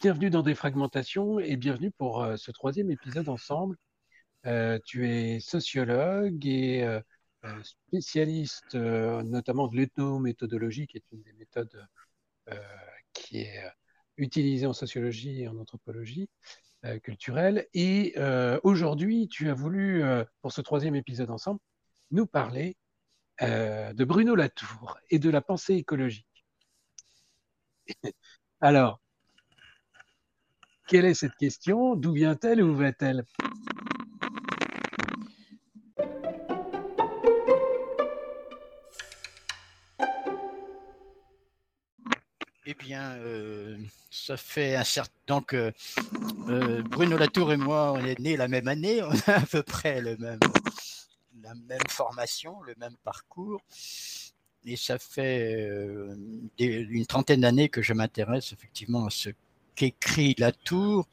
bienvenue dans Défragmentation et bienvenue pour euh, ce troisième épisode ensemble. Euh, tu es sociologue et euh, spécialiste notamment de l'ethnométhodologie, qui est une des méthodes qui est utilisée en sociologie et en anthropologie culturelle. Et aujourd'hui, tu as voulu, pour ce troisième épisode ensemble, nous parler de Bruno Latour et de la pensée écologique. Alors, quelle est cette question? D'où vient-elle et où va-t-elle? Eh bien, euh, ça fait un certain. Donc, euh, euh, Bruno Latour et moi, on est nés la même année, on a à peu près le même, la même formation, le même parcours et ça fait une trentaine d'années que je m'intéresse effectivement à ce qu'écrit Latour,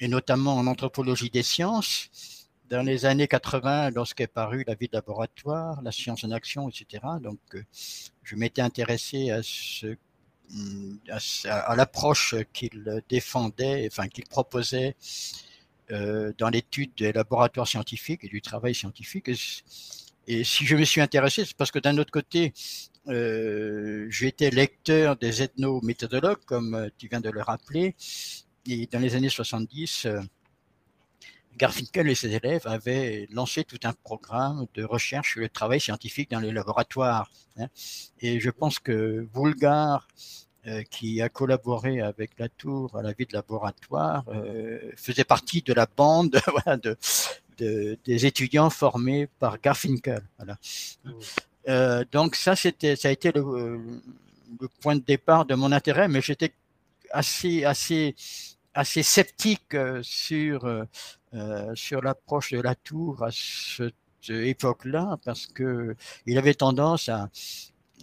et notamment en anthropologie des sciences. Dans les années 80, lorsqu'est paru La vie de laboratoire, La science en action, etc., donc euh, je m'étais intéressé à, ce, à, l'approche qu'il défendait, enfin qu'il proposait euh, dans l'étude des laboratoires scientifiques et du travail scientifique. Et si je me suis intéressé, c'est parce que d'un autre côté, euh, j'étais lecteur des ethnométhodologues, comme euh, tu viens de le rappeler. Et dans les années 70, euh, Garfinkel et ses élèves avaient lancé tout un programme de recherche sur le travail scientifique dans les laboratoires. Hein. Et je pense que Boulgar, qui a collaboré avec Latour à la vie de laboratoire, faisait partie de la bande des étudiants formés par Garfinkel. Voilà. Euh, donc ça, c'était, ça a été le, le, point de départ de mon intérêt, mais j'étais assez, assez, assez sceptique euh, sur, euh, sur l'approche de la tour à cette époque-là, parce que il avait tendance à,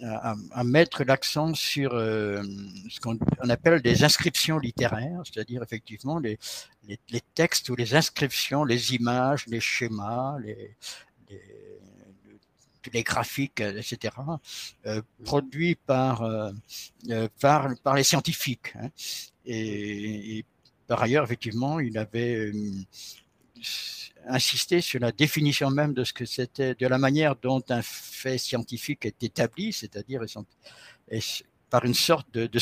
à, mettre l'accent sur euh, ce qu'on appelle des inscriptions littéraires, c'est-à-dire effectivement les, les, textes ou les inscriptions, les images, les schémas, les, les, graphiques, etc., euh, produits par, euh, par, par les scientifiques. Hein. Et, et, par ailleurs, effectivement, il avait insister sur la définition même de ce que c'était, de la manière dont un fait scientifique est établi, c'est-à-dire par une sorte de, de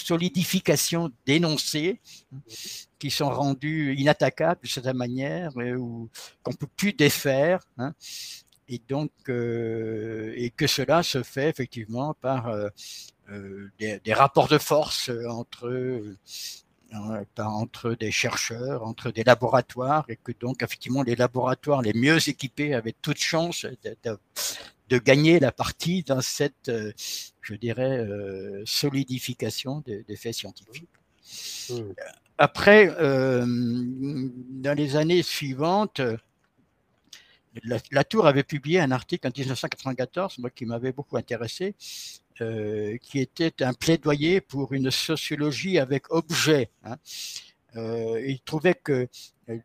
solidification d'énoncés qui sont rendus inattaquables de cette manière ou qu'on peut plus défaire. Hein. et donc, euh, et que cela se fait effectivement par euh, euh, des, rapports de force entre entre des chercheurs, entre des laboratoires, et que donc effectivement les laboratoires les mieux équipés avaient toute chance de, gagner la partie dans cette, euh, je dirais, euh, solidification des, faits scientifiques. Mmh. Après, euh, dans les années suivantes, la, Tour avait publié un article en 1994, moi qui m'avait beaucoup intéressé, euh, qui était un plaidoyer pour une sociologie avec objet. Hein. Euh, il trouvait que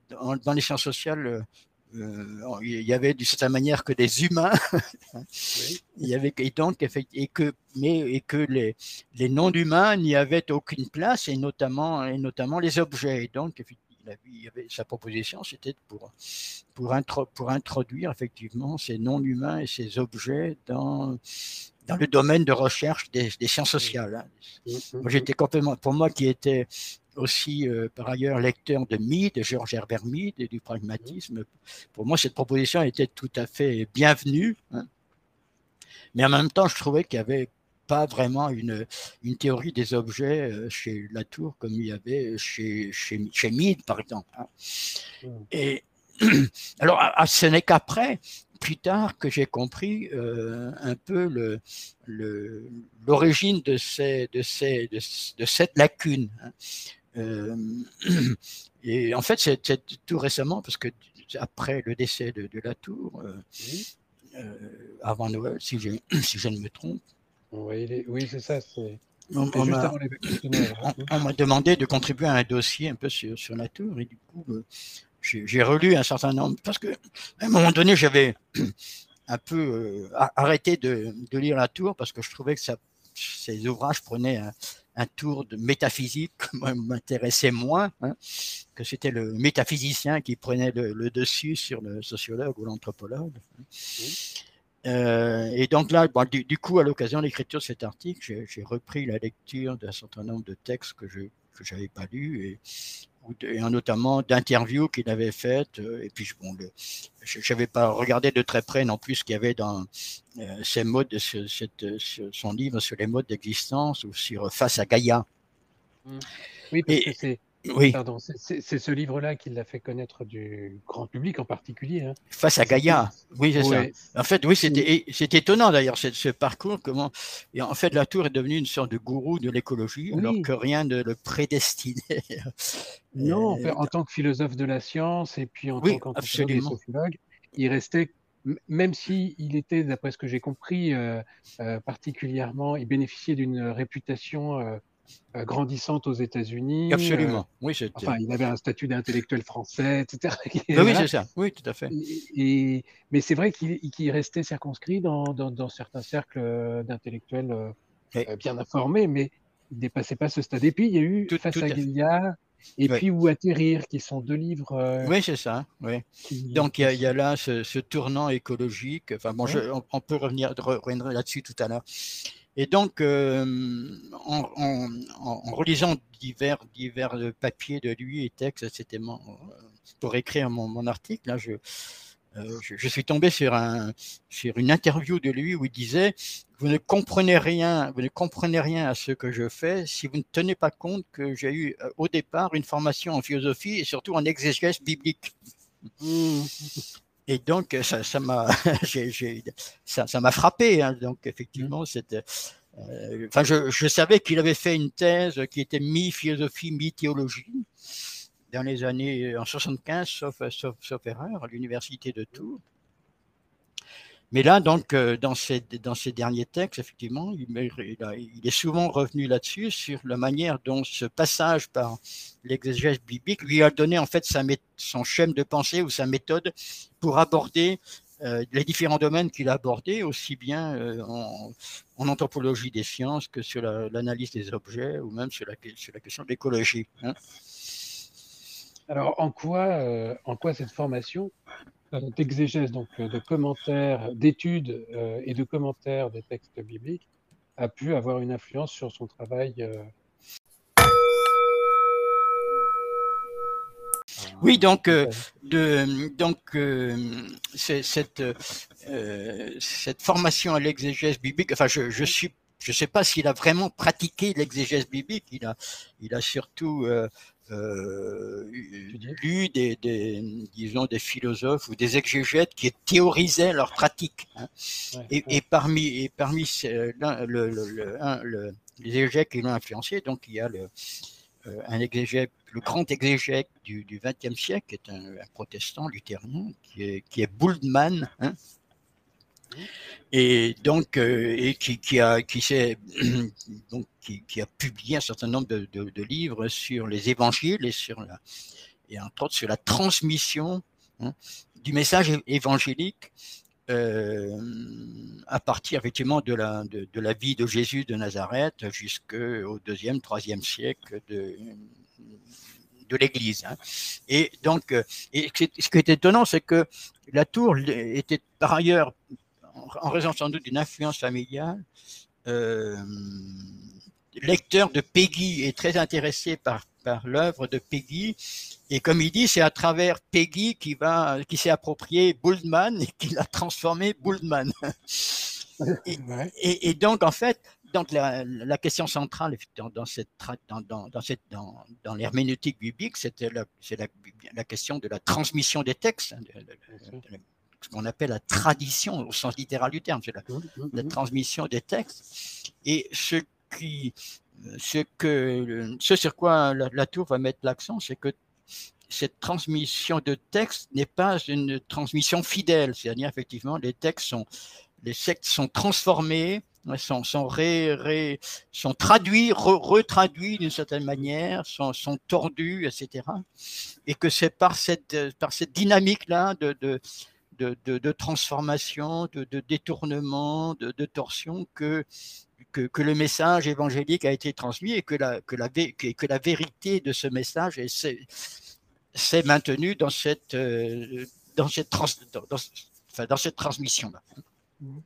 dans, les sciences sociales, il y avait d'une certaine manière que des humains, il y avait et donc et que mais et que les, les non-humains n'y avaient aucune place et notamment et notamment les objets. Et donc il y avait, sa proposition, c'était pour, pour, intro, pour introduire effectivement ces non-humains et ces objets dans, dans le domaine de recherche des, des sciences sociales. Hein. Mmh, mmh, moi, j'étais complètement, pour moi qui était aussi euh, par ailleurs lecteur de Mead, de Georges Herbert Mead et du pragmatisme, pour moi, cette proposition était tout à fait bienvenue. Hein. Mais en même temps, je trouvais qu'il y avait pas vraiment une, une théorie des objets euh, chez Latour comme il y avait chez, chez, chez Mead, par exemple. Hein. Mmh. Et alors, ce n'est qu'après, plus tard, que j'ai compris euh, un peu l'origine le, de, ces, de, ces, de, cette lacune. Hein. Euh, et en fait, c'est tout récemment, parce que après le décès de, de Latour, avant Noël, si je, si je ne me trompe, oui, c'est ça. On, m'a demandé de contribuer à un dossier un peu sur, sur la tour et du coup, euh, j'ai relu un certain nombre parce que à un moment donné, j'avais un peu euh, arrêté de, de, lire la tour parce que je trouvais que ça, ces ouvrages prenaient un, tour de métaphysique m'intéressait moins, hein, que c'était le métaphysicien qui prenait le, dessus sur le sociologue ou l'anthropologue. Euh, et donc là, du, coup, à l'occasion de l'écriture de cet article, j'ai repris la lecture d'un certain nombre de textes que je que j'avais pas lus et, et notamment d'interviews qu'il avait faites. Euh, et puis bon, je n'avais pas regardé de très près non plus ce qu'il y avait dans euh, ces modes, cette, son livre sur les modes d'existence ou sur Face à Gaïa. Mmh. Oui, parce que c'est oui. Pardon, c'est ce livre-là qui l'a fait connaître du grand public en particulier. Hein. Face à Gaïa, oui, c'est ça. En fait, oui, c'est étonnant d'ailleurs ce, parcours. Comment et en fait, la tour est devenue une sorte de gourou de l'écologie, alors que rien ne le prédestinait. Non, euh, en tant que philosophe de la science et puis en tant qu'anthropologue il restait même s'il il était, d'après ce que j'ai compris, euh, euh, particulièrement, il bénéficiait d'une réputation euh, grandissante aux États-Unis. Absolument, euh, oui, Enfin, il avait un statut d'intellectuel français, etc. oui, c'est ça, oui, tout à fait. Et, mais c'est vrai qu'il restait circonscrit dans, dans, certains cercles d'intellectuels euh, bien informés, mais il ne dépassait pas ce stade. Et puis, il y a eu Face à Guilla et puis Où atterrir, qui sont deux livres. oui, c'est ça. Oui. Donc, il y, a là ce, tournant écologique. Enfin, bon, je, on, peut revenir, revenir là-dessus tout à l'heure. Et donc, euh, en, en, en, relisant divers, divers papiers de lui et textes, etc., pour écrire mon, mon article, là, je, euh, je, je, suis tombé sur, un, sur une interview de lui où il disait vous ne comprenez rien, vous ne comprenez rien à ce que je fais si vous ne tenez pas compte que j'ai eu euh, au départ une formation en philosophie et surtout en exégèse biblique. Mmh. Et donc, ça, ça m'a, ça, ça m'a frappé. Hein. Donc, effectivement, mmh. c'était. Euh, enfin, je, je, savais qu'il avait fait une thèse qui était mi-philosophie, mi-théologie dans les années en 75, sauf, sauf, sauf erreur, à l'université de Tours. Mais là, donc, euh, dans ces, derniers textes, effectivement, il, est souvent revenu là-dessus, sur la manière dont ce passage par l'exégèse biblique lui a donné en fait son schème de pensée ou sa méthode pour aborder euh, les différents domaines qu'il a abordés, aussi bien euh, en, anthropologie des sciences que sur l'analyse des objets ou même sur la, sur la question de l'écologie. Hein. Alors, en quoi, en quoi cette formation d'exégèse, donc euh, de commentaires, d'études euh, et de commentaires des textes bibliques, a pu avoir une influence sur son travail euh, Oui, donc, de, donc cette, cette formation à l'exégèse biblique, enfin, je, je suis je ne sais pas s'il a vraiment pratiqué l'exégèse biblique. Il a, il a surtout euh, lu des, des, disons, des philosophes ou des exégètes qui théorisaient leur pratique. Hein. et, et, parmi, et parmi le, le, le, les exégètes qui l'ont influencé, donc il y a le, euh, un exégète, le grand exégète du XXe siècle, qui est un, un, protestant luthérien, qui est, qui est Bultmann. Hein, et donc euh, et qui, a qui s'est donc qui, a publié un certain nombre de, livres sur les évangiles et sur la et entre autres sur la transmission hein, du message évangélique euh, à partir effectivement de la de, la vie de Jésus de Nazareth jusqu'au deuxième troisième siècle de de l'Église. Hein. Et donc, et ce qui est étonnant, c'est que la tour était par ailleurs, en raison sans doute d'une influence familiale, euh, lecteur de Peggy et très intéressé par, par l'œuvre de Peggy. Et comme il dit, c'est à travers Peggy qui va, qui s'est approprié Bullman et qui l'a transformé Bullman. et, et, donc, en fait, donc la, la, question centrale dans, dans cette, dans, dans, cette, dans, dans l'herméneutique biblique, c'était la, la, la, question de la transmission des textes, hein, ce qu'on appelle la tradition au sens littéral du terme, c'est la, mmh, mmh, la, mmh. transmission des textes. Et ce qui, ce que, ce sur quoi la, tour va mettre l'accent, c'est que cette transmission de textes n'est pas une transmission fidèle, c'est-à-dire effectivement les textes sont, les textes sont transformés sont, sont, ré, sont traduits, retraduits d'une certaine manière, sont, sont, tordus, etc. Et que c'est par cette, par cette dynamique-là de, de, de, de, transformation, de, détournement, de, torsion que, que, que, le message évangélique a été transmis et que la, que la, que la vérité de ce message s'est maintenue dans cette, euh, dans cette, trans, dans, enfin, dans cette transmission-là.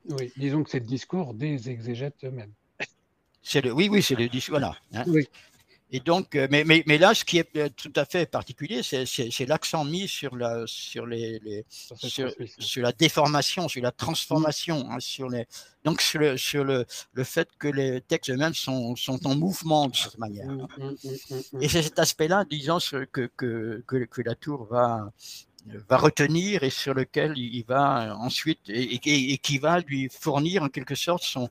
Oui, disons que c'est le discours des exégètes eux-mêmes. C'est le, oui, oui, c'est le discours. Voilà. Hein. Oui. Et donc, euh, mais, mais, mais, là, ce qui est euh, tout à fait particulier, c'est l'accent mis sur la, sur, les, les sur, sur, la déformation, sur la transformation, hein, sur les, donc sur, le, sur le, le, fait que les textes eux-mêmes sont, sont, en mouvement de cette manière. Mmh, mmh, mmh, et c'est cet aspect-là, disons, que, que, que, que, la tour va, va retenir et sur lequel il va ensuite et, et, qui va lui fournir en quelque sorte son,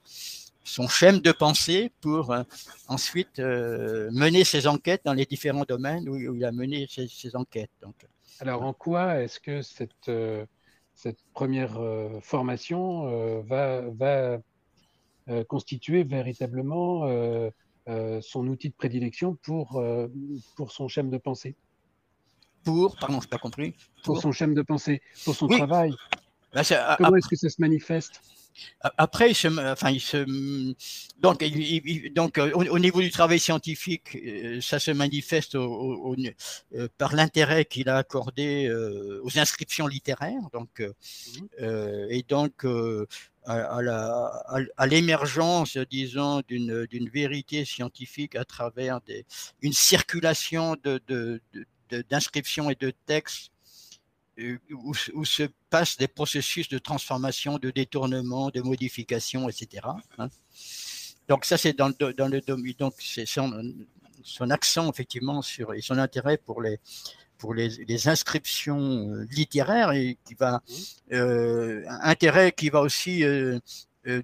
son schème de pensée pour euh, ensuite euh, mener ses enquêtes dans les différents domaines où, il a mené ses, enquêtes. Donc. Alors en quoi est-ce que cette, euh, cette première formation va, va constituer véritablement son outil de prédilection pour, pour son schème de pensée? Pour, pardon, je n'ai pas compris. Pour, son schéma de pensée, pour son travail. Bah, Comment est-ce que ça se manifeste? Après, il se, enfin, il se, donc, donc au, niveau du travail scientifique, euh, ça se manifeste au, euh, par l'intérêt qu'il a accordé euh, aux inscriptions littéraires, donc, mmh. et donc à, l'émergence, disons, d'une vérité scientifique à travers des, une circulation de, de, de d'inscription et de texte euh, où, se passent des processus de transformation, de détournement, de modification, etc. Hein. Donc ça, c'est dans, le domaine. Donc c'est son, son, accent effectivement sur et son intérêt pour les pour les, inscriptions euh, littéraires et qui va euh, intérêt qui va aussi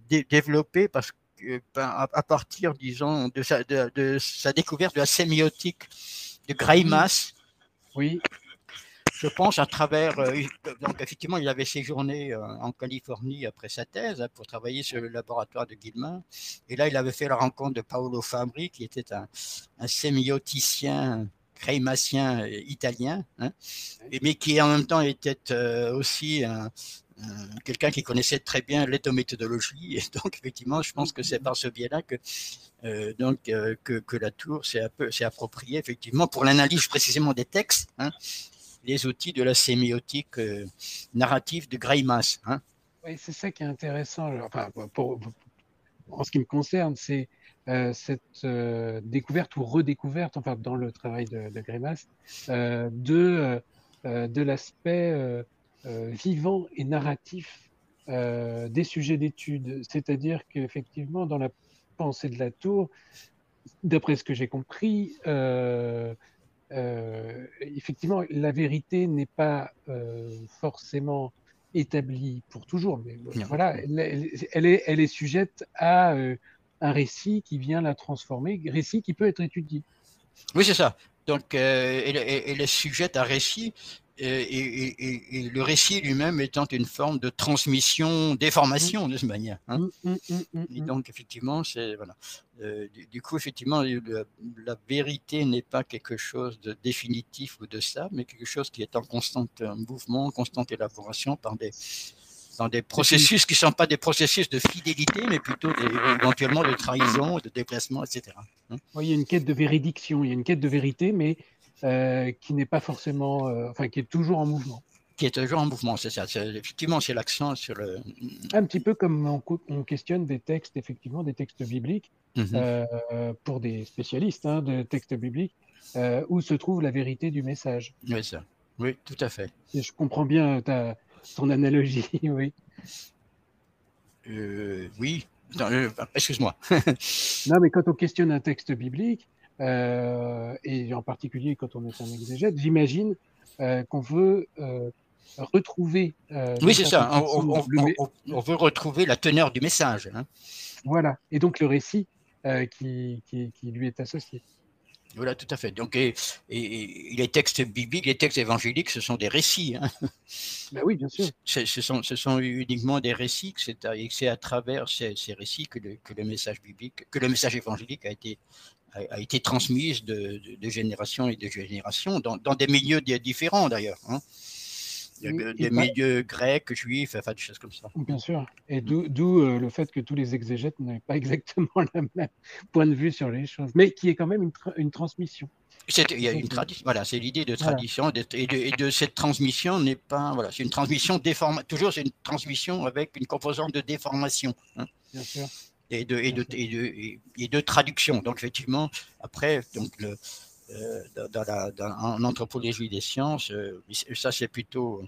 développer parce que ben, à, partir disons de sa, de, de sa découverte de la sémiotique de Greimas oui. Je pense à travers. Euh, donc, effectivement, il avait séjourné euh, en Californie après sa thèse hein, pour travailler sur le laboratoire de Guillemin. Et là, il avait fait la rencontre de Paolo Fabri, qui était un, sémioticien crémacien euh, italien, hein, mais qui en même temps était aussi un, quelqu'un qui connaissait très bien l'éthométhodologie. Et donc, effectivement, je pense que c'est par ce biais-là que, euh, donc, euh, que, que, la tour s'est appropriée, effectivement, pour l'analyse précisément des textes, hein, les outils de la sémiotique euh, narrative de Greimas. Hein. Oui, c'est ça qui est intéressant. Enfin, en ce qui me concerne, c'est cette découverte ou redécouverte, enfin, dans le travail de, de Greimas, de, de l'aspect euh, vivant et narratif euh, des sujets d'étude. C'est-à-dire qu'effectivement, dans la pensée de la tour, d'après ce que j'ai compris, euh, effectivement, la vérité n'est pas forcément établie pour toujours, mais voilà, elle, est, elle est sujette à un récit qui vient la transformer, récit qui peut être étudié. Oui, c'est ça. Donc, elle, elle, est sujette à récit et, et, le récit lui-même étant une forme de transmission, déformation de cette manière. Hein. Mmh, mmh, et donc effectivement, c'est voilà. Euh, du, coup, effectivement, la, vérité n'est pas quelque chose de définitif ou de stable, mais quelque chose qui est en constant mouvement, en constante élaboration par des dans des processus qui ne sont pas des processus de fidélité, mais plutôt éventuellement de trahison, de déplacement, etc. Hein. il y a une quête de véridiction, il y a une quête de vérité, mais qui n'est pas forcément, enfin, qui est toujours en mouvement qui est toujours en mouvement, c'est ça. Effectivement, c'est l'accent sur le. Un petit peu comme on, questionne des textes, effectivement, des textes bibliques, mhm. euh, pour des spécialistes hein, de textes bibliques, euh, où se trouve la vérité du message. Oui, ça. Oui, tout à fait. je comprends bien ta, ton analogie, oui. Euh, oui, excuse-moi. non, mais quand on questionne un texte biblique, et en particulier quand on est un exégète, j'imagine qu'on veut retrouver. Euh, oui, c'est ça. On, veut retrouver la teneur du message. Hein. Voilà. Et donc le récit euh, qui, qui, lui est associé. Voilà, tout à fait. Donc, et, les textes bibliques, les textes évangéliques, ce sont des récits. Hein. Ben oui, bien sûr. Ce sont, ce sont uniquement des récits, c'est à, travers ces, récits que le, que le, message biblique, que le message évangélique a été, a, été transmis de, de, génération et de génération, dans, dans des milieux différents d'ailleurs. Hein. Des milieux grecs, juifs, enfin des choses comme ça. Bien sûr. Et d'où euh, le fait que tous les exégètes n'aient pas exactement le même point de vue sur les choses, mais qui est quand même une, une transmission. Il y a une tradition. Voilà, c'est l'idée de tradition et, de, cette transmission n'est pas voilà, c'est une transmission déformation. Toujours, c'est une transmission avec une composante de déformation. Hein. Bien sûr. Et de, et, de, et, de, et de traduction. Donc effectivement, après, donc le, euh, dans, la, en anthropologie des sciences, euh, ça c'est plutôt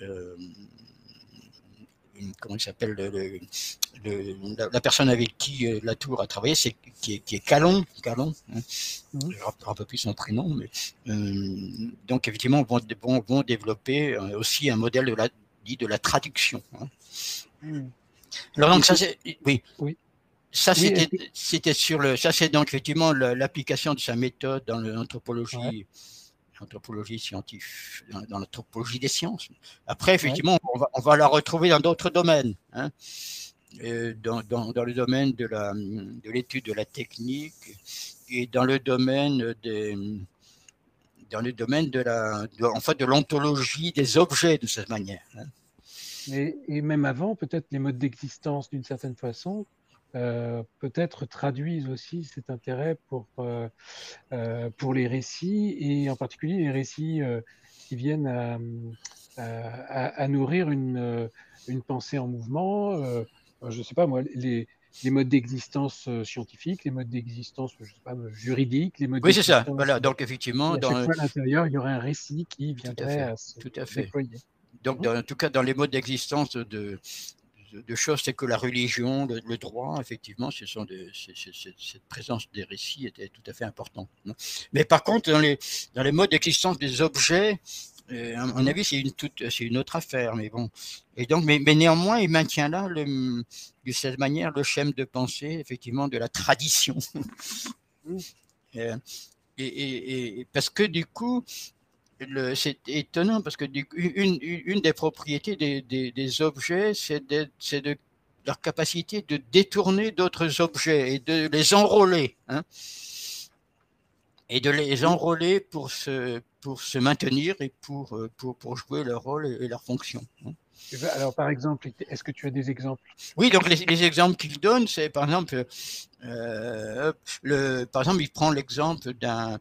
euh, comment il s'appelle le, la, personne avec qui Latour a travaillé, c'est qui est, qui Calon, Calon, hein. Mmh. je ne un peu plus son prénom, mais donc effectivement vont, vont, vont développer aussi un modèle de la dit de la traduction. Hein. Mmh. Alors donc ça c'est oui. oui. Ça, c'était sur le. Ça, c'est donc effectivement l'application de sa méthode dans l'anthropologie. L'anthropologie scientifique, dans, l'anthropologie des sciences. Après, effectivement, on, va, on, va, la retrouver dans d'autres domaines. Hein. Euh, dans, dans, dans, le domaine de l'étude de, de, la technique et dans le domaine de, dans le domaine de la, en fait, de l'ontologie des objets de cette manière. Hein. Et, et, même avant, peut-être les modes d'existence d'une certaine façon, euh, peut-être traduisent aussi cet intérêt pour, euh, euh, pour les récits, et en particulier les récits qui viennent à, à, nourrir une, une, pensée en mouvement. je ne sais pas moi, les, les modes d'existence scientifiques, les modes d'existence juridiques, les modes Oui, c'est ça. Voilà. Donc, effectivement, dans l'intérieur, il y aurait un récit qui viendrait à, se tout à fait. Donc, dans, en tout cas, dans les modes d'existence de, de, choses c'est que la religion, le, droit, effectivement, ce sont cette présence des récits était tout à fait importante. Mais par contre, dans les, dans les modes d'existence des objets, euh, à mon avis, c'est une, c'est une autre affaire. Mais bon. Et donc, mais, mais néanmoins, il maintient là, le, de cette manière, le schème de pensée, effectivement, de la tradition. Euh, et, et, parce que du coup, c'est étonnant parce que une, une, des propriétés des, des, objets, c'est de, de, leur capacité de détourner d'autres objets et de les enrôler. Hein, et de les enrôler pour se, pour se maintenir et pour, euh, pour, pour jouer leur rôle et, leur fonction. Hein. Alors, par exemple, est-ce que tu as des exemples? Oui, donc les, les exemples qu'il donne, c'est par exemple, euh, le, par exemple, il prend l'exemple d'un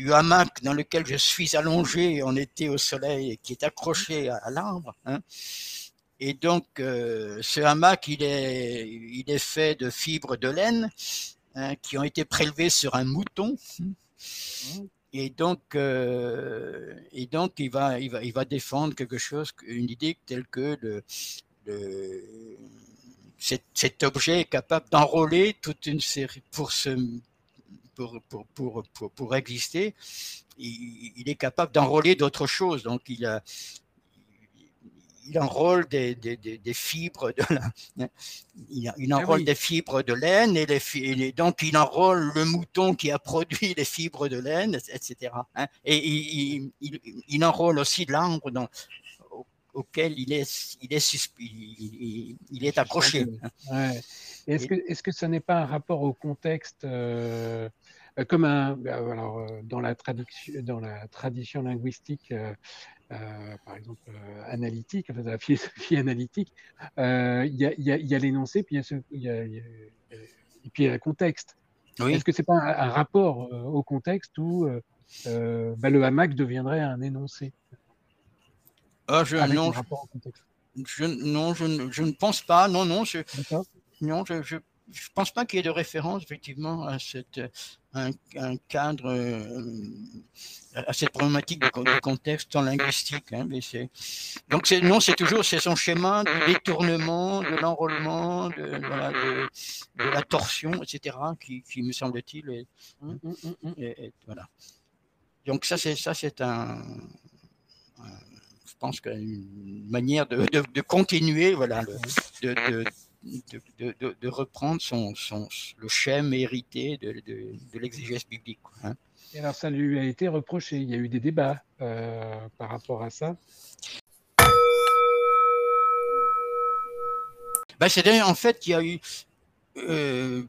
du hamac dans lequel je suis allongé en été au soleil et qui est accroché à, l'arbre. Hein. Et donc, euh, ce hamac, il est, fait de fibres de laine hein, qui ont été prélevées sur un mouton. Et donc, euh, il, va, défendre quelque chose, une idée telle que le cet, cet, objet est capable d'enrôler toute une série, pour se pour, pour, pour, pour, exister, il, est capable d'enrôler d'autres choses. Donc, il, a, il enrôle des, des, des, fibres de la, il, ah enrôle des fibres de laine et, les, donc il enrôle le mouton qui a produit les fibres de laine, etc. Hein. Et il, il, il, enrôle aussi l'arbre dans, auquel il est, il est, il, est accroché. Hein. Est-ce que, est -ce que ça n'est pas un rapport au contexte euh, comme un, bah, alors, euh, dans, la dans la tradition linguistique, euh, par exemple analytique, enfin, la philosophie analytique, il y a, l'énoncé, puis il y a, le contexte. Est-ce que c'est pas un, rapport au contexte où bah, le hamac deviendrait un énoncé? Ah, je, non, je, non je, ne pense pas. Non, non, je, non, je, je ne pense pas qu'il y ait de référence effectivement à cette, un, cadre, euh, à cette problématique de, contexte en linguistique. Hein, mais donc non, c'est toujours c'est son schéma de détournement, de l'enrôlement, de, la torsion, etc. qui, qui me semble-t-il mmh, mmh, mmh, voilà. Donc ça c'est ça c'est un, je pense qu'une manière de, de, continuer voilà de, de, de, reprendre son, son, le schème hérité de, de l'exégèse biblique. Hein. Et alors, ça lui a été reproché. Il y a eu des débats euh, par rapport à ça. Ben, C'est-à-dire, en fait, il y a eu. Euh,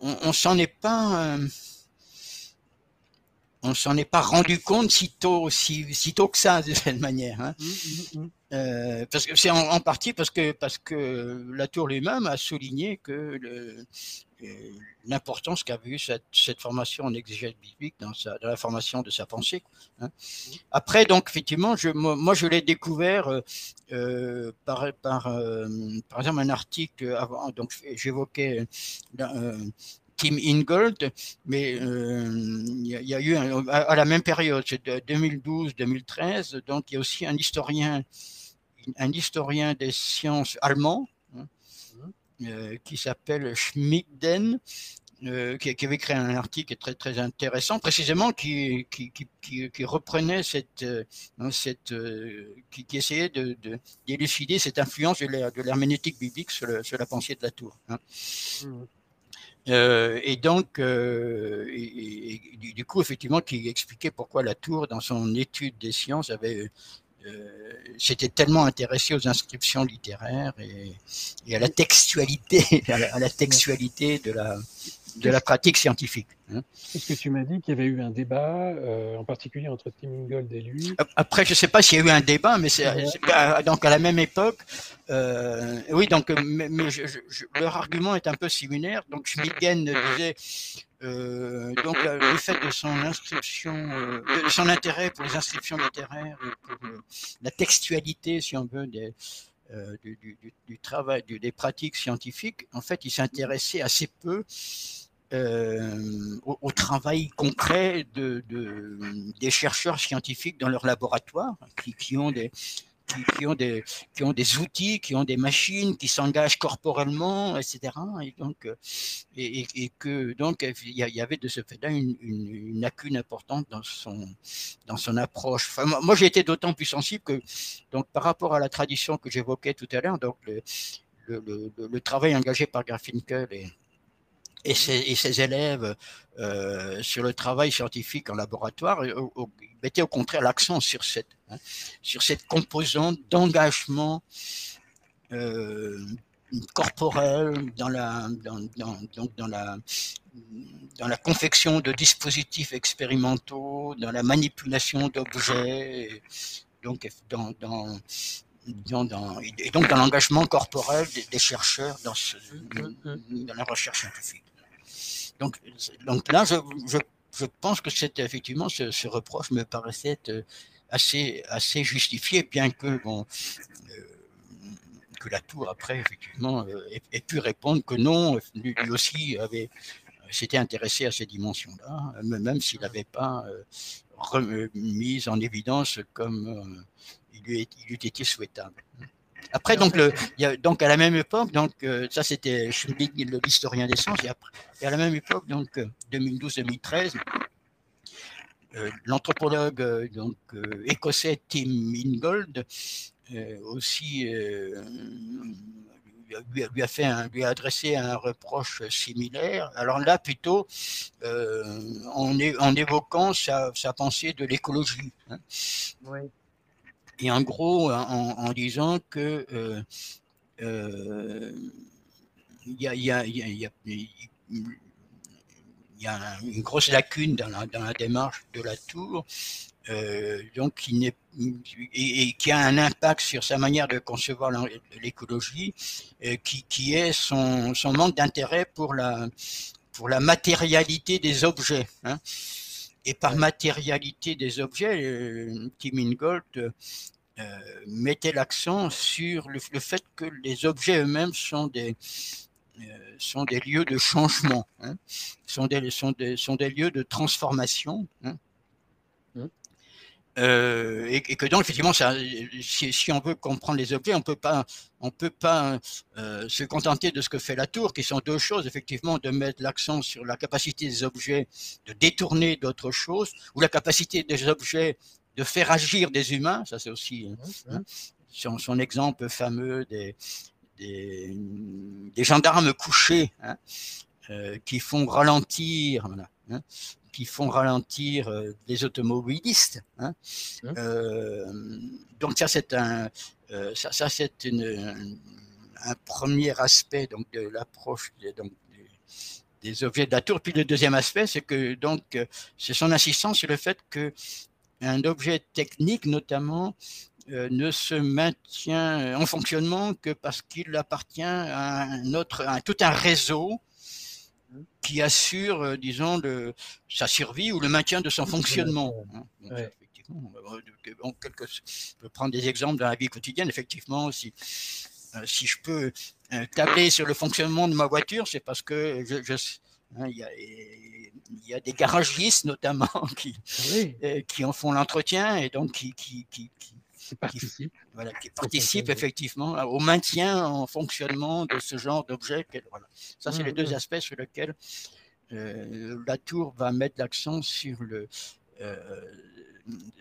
on, ne s'en est pas. Euh, on s'en est pas rendu compte si tôt, si, si tôt que ça, de cette manière. Hein. Mmh, mmh, mmh. Euh, parce que c'est en, partie parce que parce que Latour lui-même a souligné que euh, l'importance qu'a eu cette, cette, formation en exégèse biblique dans, sa, dans la formation de sa pensée. Hein. Après, donc effectivement, je, moi, je l'ai découvert euh, par par par exemple un article avant. Donc j'évoquais Tim Ingold, mais il y, a eu à, la même période, c'est 2012-2013, donc il y a aussi un historien un historien des sciences allemand hein, euh, qui s'appelle Schmidden, euh, qui, avait créé un article très très intéressant, précisément qui qui, qui, reprenait cette euh, cette qui, essayait de, d'élucider cette influence de l'herméneutique biblique sur, sur, la pensée de la tour. Hein. Mmh. et donc, du coup, effectivement, qui expliquait pourquoi la tour, dans son étude des sciences, avait s'était euh, tellement intéressé aux inscriptions littéraires et, à la textualité, à la, textualité de la, de la pratique scientifique. Hein. Est-ce que tu m'as dit qu'il y avait eu un débat, euh, en particulier entre Tim Ingold et lui? Après, je ne sais pas s'il y a eu un débat, mais c'est donc à la même époque. Euh, oui, donc mais, leur argument est un peu similaire. Donc Schmidgen disait euh, donc le fait de son inscription, de son intérêt pour les inscriptions littéraires, pour la textualité, si on veut, des, du, travail, des pratiques scientifiques, en fait, il s'intéressait assez peu euh, au, travail concret de, des chercheurs scientifiques dans leur laboratoire, qui, ont des, qui, ont des, qui ont des outils, qui ont des machines, qui s'engagent corporellement, etc. Et donc, euh, et, que donc il y, avait de ce fait-là une, une, lacune importante dans son dans son approche. Moi, j'ai été d'autant plus sensible que donc par rapport à la tradition que j'évoquais tout à l'heure, donc le, le, le, travail engagé par Garfinkel et et ses, élèves euh, sur le travail scientifique en laboratoire mettaient au contraire l'accent sur cette, hein, sur cette composante d'engagement euh, corporel dans la, dans, dans, donc dans, la, dans la confection de dispositifs expérimentaux, dans la manipulation d'objets, donc dans, dans dans, et donc dans l'engagement corporel des, chercheurs dans, ce, mmh, mmh, mmh. dans la recherche scientifique. Donc, là, je, pense que effectivement ce, reproche me paraissait assez, assez justifié, bien que bon, euh, que la tour après effectivement euh, ait, pu répondre que non, lui, aussi avait s'était intéressé à ces dimensions-là, même s'il n'avait pas euh, remis en évidence comme il, lui, il eût été souhaitable. Après, donc, le, y a, donc à la même époque, donc euh, ça c'était l'historien des sciences, et, après, et à la même époque, donc 2012-2013, euh, euh, l'anthropologue donc écossais Tim Ingold aussi lui a, fait lui a adressé un reproche similaire. Alors là, plutôt en, en, évoquant sa, sa pensée de l'écologie. Hein. Oui et en gros en, disant que il y, a, une grosse lacune dans la, démarche de la tour, euh, donc qui n'est et, qui a un impact sur sa manière de concevoir l'écologie, euh, qui, est son, son manque d'intérêt pour la pour la matérialité des objets. Hein. Et par matérialité des objets, euh, Tim Ingold euh, mettait l'accent sur le, fait que les objets eux-mêmes sont des, sont des lieux de changement, hein, sont, des, sont, des, sont des lieux de transformation. Hein. Euh, et, que donc effectivement, ça, si, on veut comprendre les objets, on peut pas, on peut pas euh, se contenter de ce que fait la tour, qui sont deux choses, effectivement, de mettre l'accent sur la capacité des objets de détourner d'autres choses, ou la capacité des objets de faire agir des humains. Ça, c'est aussi hein, hein, son, exemple fameux des, des, des gendarmes couchés hein, euh, qui font ralentir. Voilà, qui font ralentir euh, les automobilistes. Hein. Hein? Euh, donc ça c'est un, euh, ça, ça c'est un premier aspect donc de l'approche donc des objets de la tour. Puis le deuxième aspect, c'est que donc c'est son insistance sur le fait que un objet technique, notamment, ne se maintient en fonctionnement que parce qu'il appartient à un autre, à tout un réseau qui assure, euh, disons, le, sa survie ou le maintien de son fonctionnement. Hein. effectivement, on peut prendre des exemples dans la vie quotidienne. Effectivement, si, euh, si je peux euh, tabler sur le fonctionnement de ma voiture, c'est parce que je, hein, il, y a, il y, a, des garagistes notamment qui, qui en font l'entretien et donc qui, qui, qui, qui participe. Voilà, qui participe effectivement au maintien en fonctionnement de ce genre d'objet. Voilà. Ça, c'est les deux aspects sur lesquels euh, la tour va mettre l'accent sur le. Euh,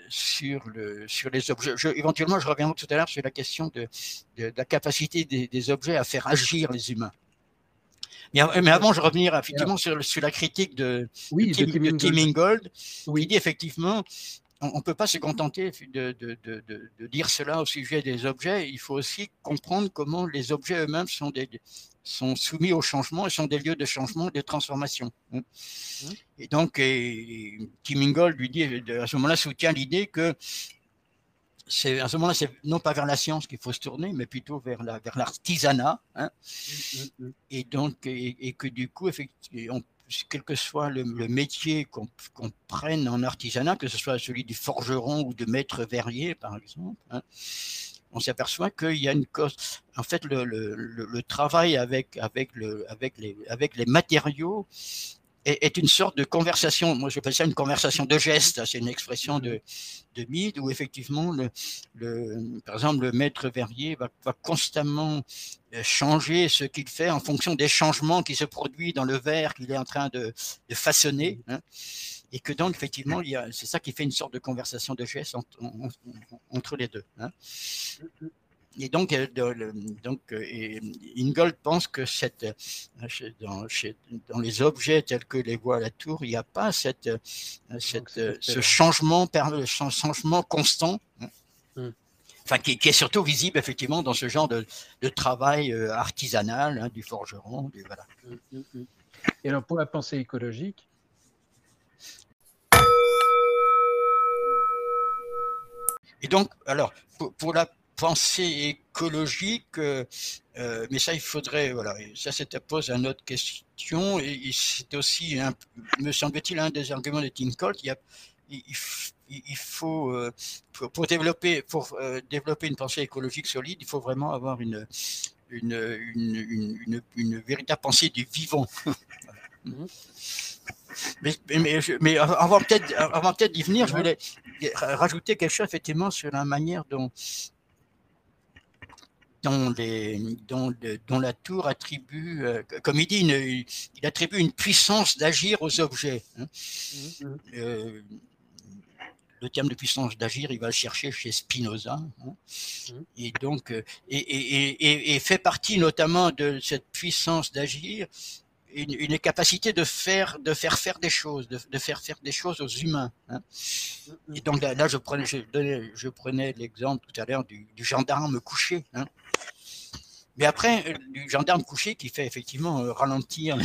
sur, le, sur les objets. éventuellement, je reviendrai tout à l'heure sur la question de, de, la capacité des, objets à faire agir les humains. Mais, avant, je revenir effectivement sur, sur la critique de, oui, Tim, de Tim, Ingold, oui. il dit effectivement on ne peut pas se contenter de, de, dire cela au sujet des objets. Il faut aussi comprendre comment les objets eux-mêmes sont, sont soumis au changement et sont des lieux de changement, de transformation. Hein. Mmh. Et donc, Tim Ingold lui dit, à ce moment-là, soutient l'idée que c'est à ce moment-là, c'est non pas vers la science qu'il faut se tourner, mais plutôt vers la vers l'artisanat, hein. mmh, mmh, et donc et, que du coup, effectivement, quel que soit le, métier qu'on prenne en artisanat, que ce soit celui du forgeron ou de maître verrier, par exemple, hein, on s'aperçoit qu'il y a une cause. En fait, le, travail avec, les matériaux est, une sorte de conversation. Moi, je j'appelle ça une conversation de gestes. C'est une expression de, de mythe où effectivement, le, le, par exemple, le maître verrier va, va constamment euh, changer ce qu'il fait en fonction des changements qui se produisent dans le verre qu'il est en train de, de façonner. Hein, et que donc, effectivement, c'est ça qui fait une sorte de conversation de gestes entre, entre les deux. Hein. Et donc, euh, donc euh, Ingold pense que cette, euh, dans, dans, les objets tels que les voit à la tour, il n'y a pas cette, cette ce changement, changement constant. Hein. Hmm. Enfin, qui, est surtout visible effectivement dans ce genre de, de travail artisanal hein, du forgeron. Du, voilà. Hmm, hmm, Et alors pour la pensée écologique, Et donc, alors, pour, pour la pensée écologique, euh, euh, mais ça, il faudrait, voilà, ça, ça pose une autre question, et, c'est aussi, un, me semble-t-il, un des arguments de Tinkolt, il, il, il, faut, euh, pour, développer, pour développer une pensée écologique solide, il faut vraiment avoir une, une, une, une, véritable pensée du vivant. Mais, mais, mais, avant peut-être avant peut-être d'y venir, je voulais rajouter quelque chose effectivement sur la manière dont dont, les, dont, dont, la tour attribue, euh, comme il dit, une, il attribue une puissance d'agir aux objets. Hein. Mm-hmm. Euh, le terme de puissance d'agir, il va le chercher chez Spinoza, hein. mm-hmm. et donc euh, et, et, et, fait partie notamment de cette puissance d'agir une, une, capacité de faire de faire faire des choses, de, de faire faire des choses aux humains. Hein. Mm-hmm. Et donc là, je prenais je, je prenais l'exemple tout à l'heure du, du, gendarme couché. Hein. Mais après, euh, du gendarme couché qui fait effectivement euh, ralentir.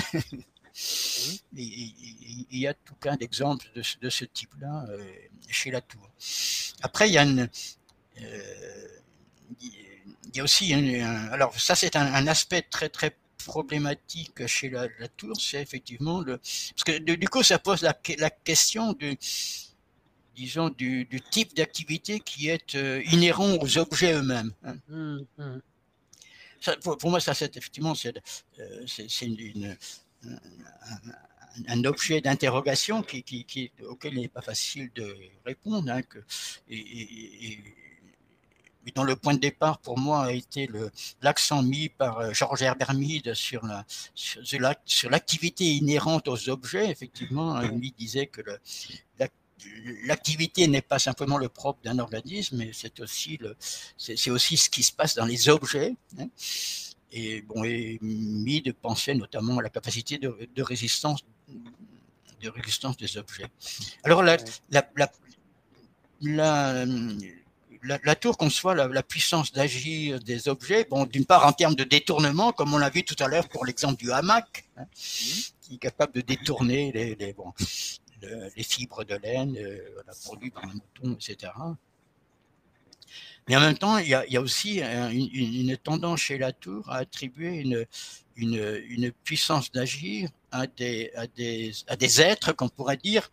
il, y a tout plein d'exemples de, de, ce type-là euh, chez la tour. Après, il y a une, il y a aussi, un, alors ça c'est un, un, aspect très très problématique chez la, tour, c'est effectivement le. Parce que du coup, ça pose la, question du, disons, du, type d'activité qui est inhérent aux objets eux-mêmes. Hein. Mmh, mmh. pour, moi, ça, c'est effectivement, c'est une, un, objet d'interrogation qui, qui, auquel il n'est pas facile de répondre. Hein, que, et, dont le point de départ pour moi a été l'accent mis par euh, Georges sur la sur, l'activité inhérente aux objets. Effectivement, il disait que l'activité n'est pas simplement le propre d'un organisme, mais c'est aussi le c'est aussi ce qui se passe dans les objets. Hein. Et bon, et Mide pensait notamment à la capacité de, de résistance de résistance des objets. Alors la, la, la, la, tour conçoit la, puissance d'agir des objets, d'une part en termes de détournement, comme on l'a vu tout à l'heure pour l'exemple du hamac, hein, qui est capable de détourner les, fibres de laine euh, produites par un mouton, etc. Mais en même temps, il y a, aussi une, tendance chez la tour à attribuer une, puissance d'agir à, des, à des êtres qu'on pourrait dire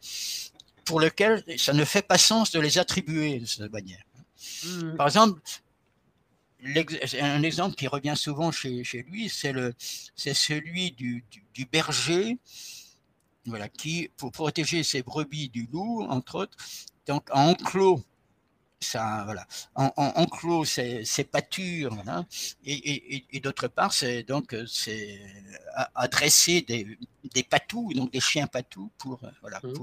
pour lesquels ça ne fait pas sens de les attribuer de cette manière. Mmh. Par exemple, un exemple qui revient souvent chez, chez lui, c'est celui du, du, du, berger, voilà, qui, pour protéger ses brebis du loup, entre autres, donc enclos ça, voilà, en, enclos ces, pâtures, et, d'autre part, c'est donc c'est adresser des, des patous, donc des chiens patous pour, voilà, mmh.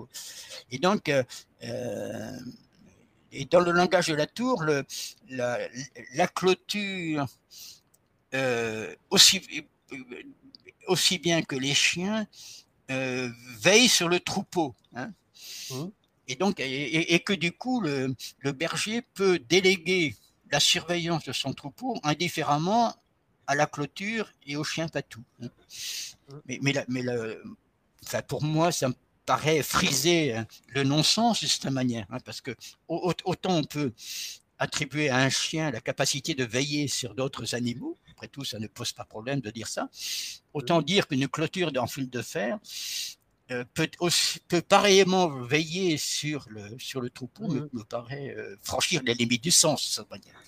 et donc euh, et dans le langage de la tour, le, la, la, clôture euh, aussi aussi bien que les chiens euh, veille sur le troupeau. Hein. Mmh et donc et, que du coup le, berger peut déléguer la surveillance de son troupeau indifféremment à la clôture et au chien patou. Hein. Mais, mais, mais enfin, pour moi, ça me paraît friser hein, le non-sens de cette manière, hein, parce que autant on peut attribuer à un chien la capacité de veiller sur d'autres animaux, après tout, ça ne pose pas problème de dire ça, autant dire qu'une clôture en fil de fer euh, peut, aussi, peut pareillement veiller sur le, sur le troupeau, me, mmh. paraît euh, franchir les limites du sens, de cette manière.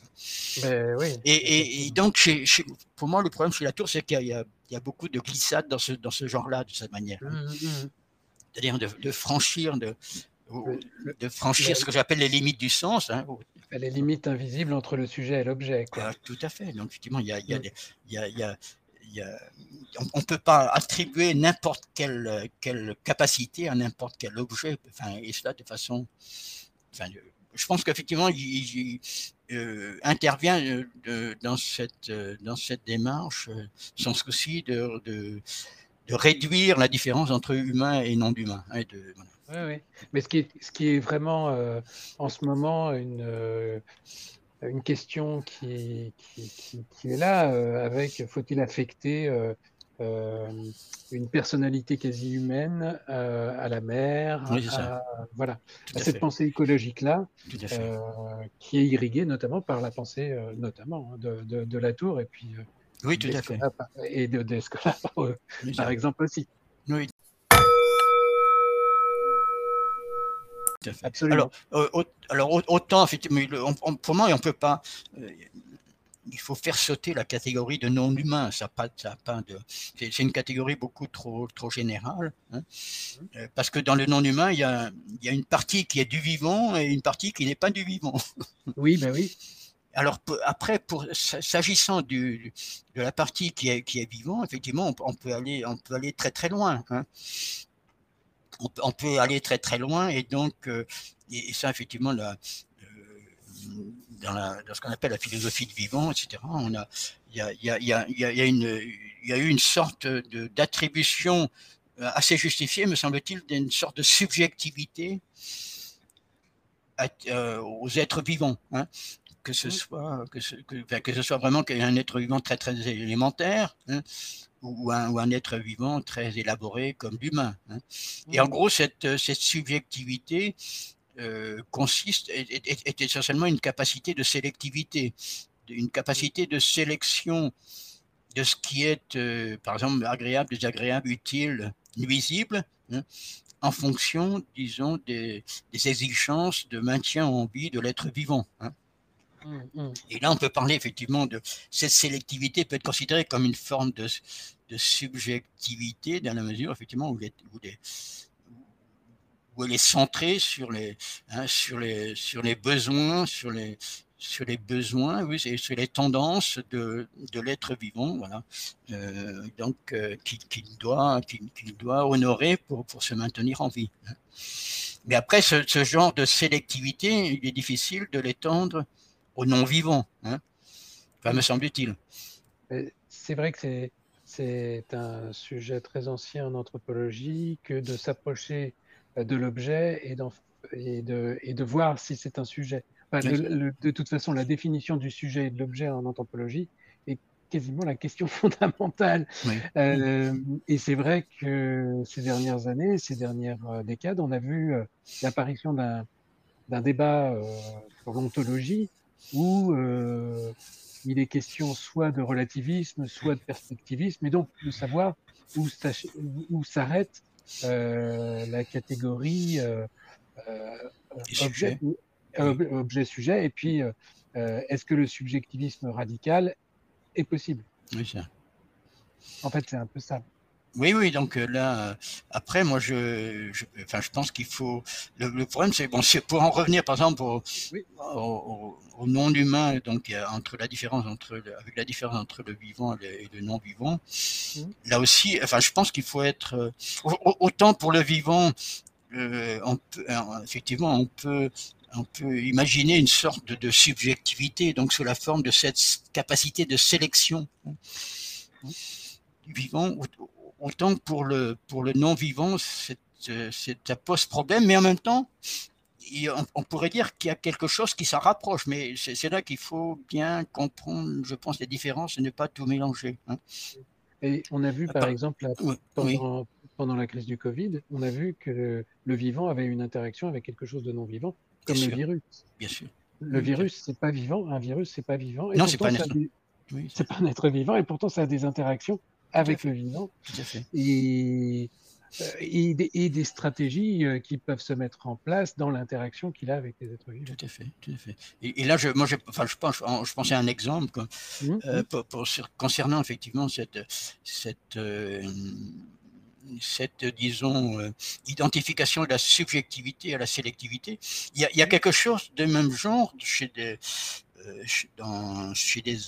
Ben, oui. et, et, donc, chez, pour moi, le problème chez la tour, c'est qu'il y, y, a beaucoup de glissades dans ce, dans ce genre-là, de cette manière. Mmh, mmh, C'est-à-dire de, de, franchir, de, de franchir ce que j'appelle les limites du sens. Hein, les limites invisibles entre le sujet et l'objet. Ah, tout à fait. Donc, effectivement, il y a, il y a, il y a, il y a on ne peut pas attribuer n'importe quelle, quelle, capacité à n'importe quel objet, enfin, et cela de façon. Enfin, je pense qu'effectivement, il, euh, intervient euh, dans, cette, euh, dans cette démarche sans souci de, de, de, réduire la différence entre humain et non humain. Hein, oui, oui. Mais ce qui est, ce qui est vraiment en ce moment une une question qui, qui, est là, euh, avec faut-il affecter euh, euh, une personnalité quasi humaine à la mer, voilà, à cette pensée écologique-là, qui est irriguée notamment par la pensée, notamment hein, de, de, la tour et puis oui, tout à fait. Et de, de par exemple aussi. Oui, Absolument. Alors, euh, alors autant, effectivement, pour moi, on peut pas. Euh, il faut faire sauter la catégorie de non-humain. Ça pas, ça pas de. C'est une catégorie beaucoup trop, trop générale, hein. mmh. euh, parce que dans le non-humain, il y a, il y a une partie qui est du vivant et une partie qui n'est pas du vivant. Oui, ben oui. Alors après, s'agissant de la partie qui est, qui vivant, effectivement, on, peut aller, on peut aller très très loin. Hein on, peut aller très très loin et donc, euh, et, ça effectivement, euh, dans, ce qu'on appelle la philosophie de vivant, etc., on a, il y a, y, a, y a eu une sorte d'attribution euh, assez justifiée, me semble-t-il, d'une sorte de subjectivité aux êtres vivants. Hein. Que ce soit que ce, que, ce soit vraiment un être vivant très très élémentaire hein, ou un, ou un, être vivant très élaboré comme l'humain. Hein. Et en gros, cette, euh, cette subjectivité euh, consiste, est, est, essentiellement une capacité de sélectivité, une capacité de sélection de ce qui est, par exemple, agréable, désagréable, utile, nuisible, hein, en fonction, disons, des, exigences de maintien en vie de l'être vivant. Hein. Mmh, mmh. Et là, on peut parler effectivement de cette sélectivité peut être considérée comme une forme de, subjectivité dans la mesure effectivement où, elle est centrée sur les, hein, sur les, sur les besoins, sur les, sur les besoins, oui, sur les tendances de, de l'être vivant, voilà, euh, donc euh, qu'il doit, qu'il doit honorer pour, pour se maintenir en vie. Hein. Mais après, ce, genre de sélectivité, il est difficile de l'étendre aux non-vivants, hein, enfin, me semble-t-il. C'est vrai que c'est un sujet très ancien en anthropologie que de s'approcher de l'objet et, et, de, et de voir si c'est un sujet de toute façon, la définition du sujet et de l'objet en anthropologie est quasiment la question fondamentale. Euh, et c'est vrai que ces dernières années, ces dernières euh, décades, on a vu euh, l'apparition d'un débat sur l'ontologie où il est question soit de relativisme, soit de perspectivisme, et donc de savoir où s'arrête la catégorie objet, objet-sujet, et puis euh, euh, est-ce que le subjectivisme radical est possible? Oui. En fait, c'est un peu ça. Oui, oui, donc euh, là, après, moi, je, je, enfin, je pense qu'il faut. Le, problème, c'est bon, c'est pour en revenir, par exemple, au, au, non-humain, donc entre la différence entre avec la différence entre le vivant et le, non-vivant. Mmh. Là aussi, enfin, je pense qu'il faut être autant pour le vivant. on peut, effectivement, on peut on peut imaginer une sorte de, subjectivité, donc sous la forme de cette capacité de sélection du vivant. Autant pour le, pour le non-vivant, ça pose problème, mais en même temps, on, pourrait dire qu'il y a quelque chose qui s'en rapproche, mais c'est là qu'il faut bien comprendre, je pense, les différences et ne pas tout mélanger. Hein. Et on a vu, par exemple, pendant, pendant, la crise du Covid, on a vu que le vivant avait une interaction avec quelque chose de non-vivant comme le virus. Bien sûr. Le virus, c'est pas vivant. Un virus, c'est pas vivant. Et non, c'est pas, un être... pas un être vivant, et pourtant, ça a des interactions avec le vivant. Tout à fait. Et, euh, et, des, et, des, stratégies euh, qui peuvent se mettre en place dans l'interaction qu'il a avec les êtres vivants. Tout à fait, tout à fait. Et, là, je, moi, je, enfin, je, pense, je pensais à un exemple mmh, euh, pour, concernant effectivement cette, cette cette, disons, euh, identification de la subjectivité à la sélectivité. Il y a, quelque chose de même genre chez des, dans, chez des,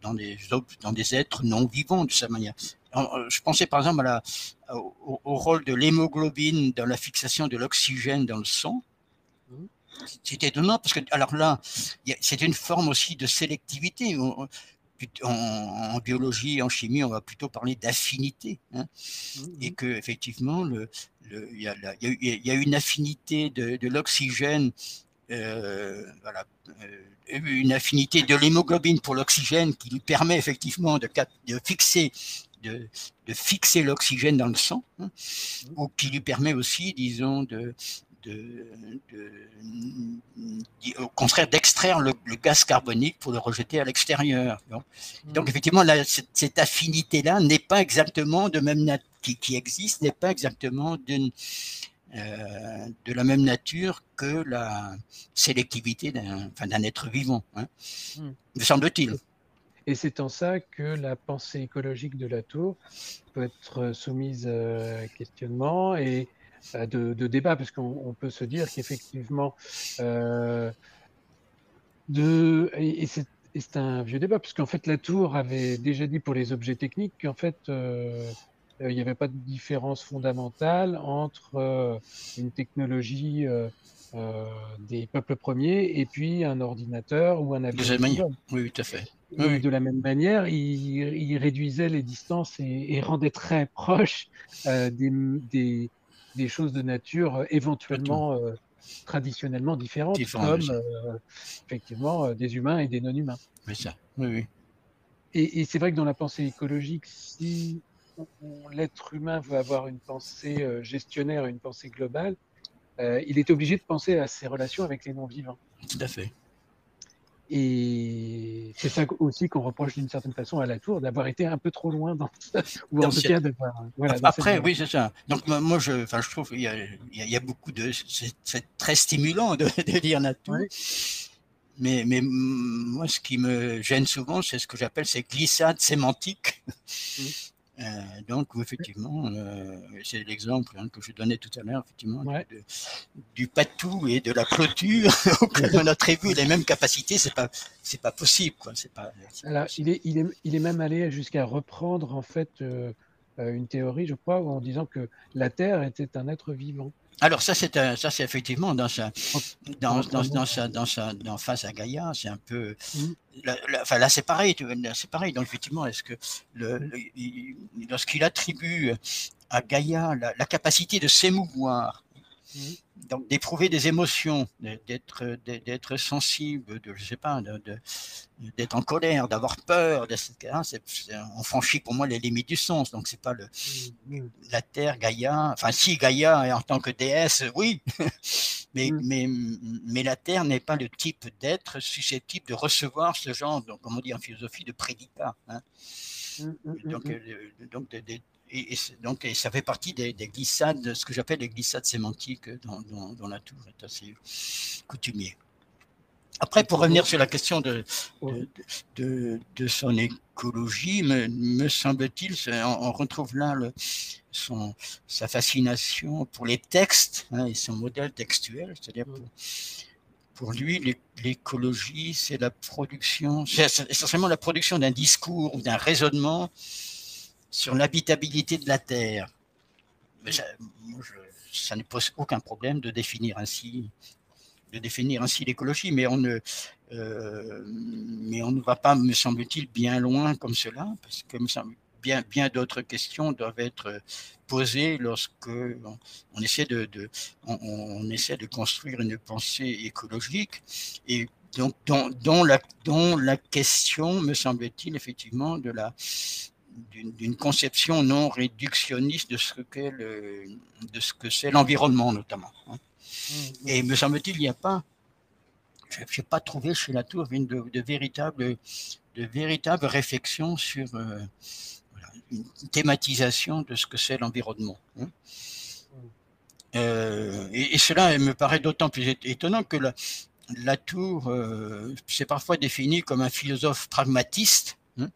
dans, des, dans des êtres non vivants de sa manière. Euh, je pensais par exemple à la, au, rôle de l'hémoglobine dans la fixation de l'oxygène dans le sang. Mmh. C'est étonnant parce que, alors là, c'est une forme aussi de sélectivité en, biologie, en chimie, on va plutôt parler d'affinité, hein, mmh, et mmh. que effectivement, il le, y, y, a une affinité de, de l'oxygène, euh, voilà, euh, une affinité de l'hémoglobine pour l'oxygène qui lui permet effectivement de, de fixer de, de, fixer l'oxygène dans le sang, hein, mmh. ou qui lui permet aussi, disons, de, de, au contraire d'extraire le, gaz carbonique pour le rejeter à l'extérieur. Donc mmh. effectivement, cette, affinité-là n'est pas exactement de même qui, qui, existe n'est pas exactement d'une euh, de la même nature que la sélectivité d'un enfin, être vivant, hein, mmh. me semble-t-il. Et c'est en ça que la pensée écologique de la tour peut être soumise à questionnement et euh, de, débat, parce qu'on peut se dire qu'effectivement, euh, de, et, c'est un vieux débat, puisqu'en fait, la Tour avait déjà dit pour les objets techniques qu'en fait, euh, il n'y avait pas de différence fondamentale entre une technologie des peuples premiers et puis un ordinateur ou un avion. Oui, tout à fait. De la même manière, il, réduisait les distances et, rendait très proche des, des choses de nature euh, éventuellement euh, traditionnellement différentes, comme euh, effectivement des humains et des non-humains. Oui, ça. Oui, oui. Et, c'est vrai que dans la pensée écologique, si l'être humain veut avoir une pensée gestionnaire, une pensée globale, il est obligé de penser à ses relations avec les non-vivants. Tout à fait. Et c'est ça aussi qu'on reproche d'une certaine façon à la tour, d'avoir été un peu trop loin dans, ou en tout cas voilà, Après, oui, c'est ça. Donc moi, je, je trouve qu'il y, y, a beaucoup de, c'est très stimulant de, de lire la tour. Mais, mais moi, ce qui me gêne souvent, c'est ce que j'appelle ces glissades sémantiques. Mmh. Euh, donc, effectivement, euh, c'est l'exemple hein, que je donnais tout à l'heure, effectivement, du patou et de la clôture, auquel on attribue les mêmes capacités, c'est pas, c'est pas possible, quoi. C'est pas. Alors, il est, il est, il est même allé jusqu'à reprendre en fait euh, une théorie, je crois, en disant que la Terre était un être vivant. Alors ça c'est ça c'est effectivement dans sa dans, dans, dans, sa dans sa dans face à Gaïa c'est un peu mmh. enfin là c'est pareil c'est pareil donc effectivement est-ce que le, lorsqu'il attribue à Gaïa la, la capacité de s'émouvoir mmh donc d'éprouver des émotions, d'être d'être sensible, de je sais pas, d'être en colère, d'avoir peur, etc. on franchit pour moi les limites du sens. Donc c'est pas le mmh. la Terre, Gaïa. Enfin si Gaïa en tant que déesse, oui, mais mmh. mais mais la Terre n'est pas le type d'être susceptible de recevoir ce genre, donc, comme on dit en philosophie, de prédicat. Hein. Mmh, donc, euh, donc et, donc, ça fait partie des, glissades, ce que j'appelle les glissades sémantiques dans, la tour, est assez coutumier. Après, pour revenir sur la question de, son écologie, me, semble-t-il, on, retrouve là sa fascination pour les textes hein, et son modèle textuel, c'est-à-dire pour, pour lui, l'écologie, c'est la production, c'est essentiellement la production d'un discours ou d'un raisonnement sur l'habitabilité de la Terre. Ça, ne pose aucun problème de définir ainsi de définir ainsi l'écologie, mais on ne euh, mais on ne va pas, me semble-t-il, bien loin comme cela, parce que bien bien d'autres questions doivent être posées lorsque on, essaie de, on, essaie de construire une pensée écologique et donc dont, la, dont la question, me semble-t-il, effectivement, de la d'une conception non réductionniste de ce qu'est le, de ce que c'est l'environnement notamment. Hein. Mmh, mmh. Et me semble-t-il, il n'y a pas, je n'ai pas trouvé chez Latour une de, de véritables de véritable réflexion sur euh, une thématisation de ce que c'est l'environnement. Hein. Mmh. Euh, et, cela me paraît d'autant plus étonnant que la, Latour euh, c'est parfois défini comme un philosophe pragmatiste. Hein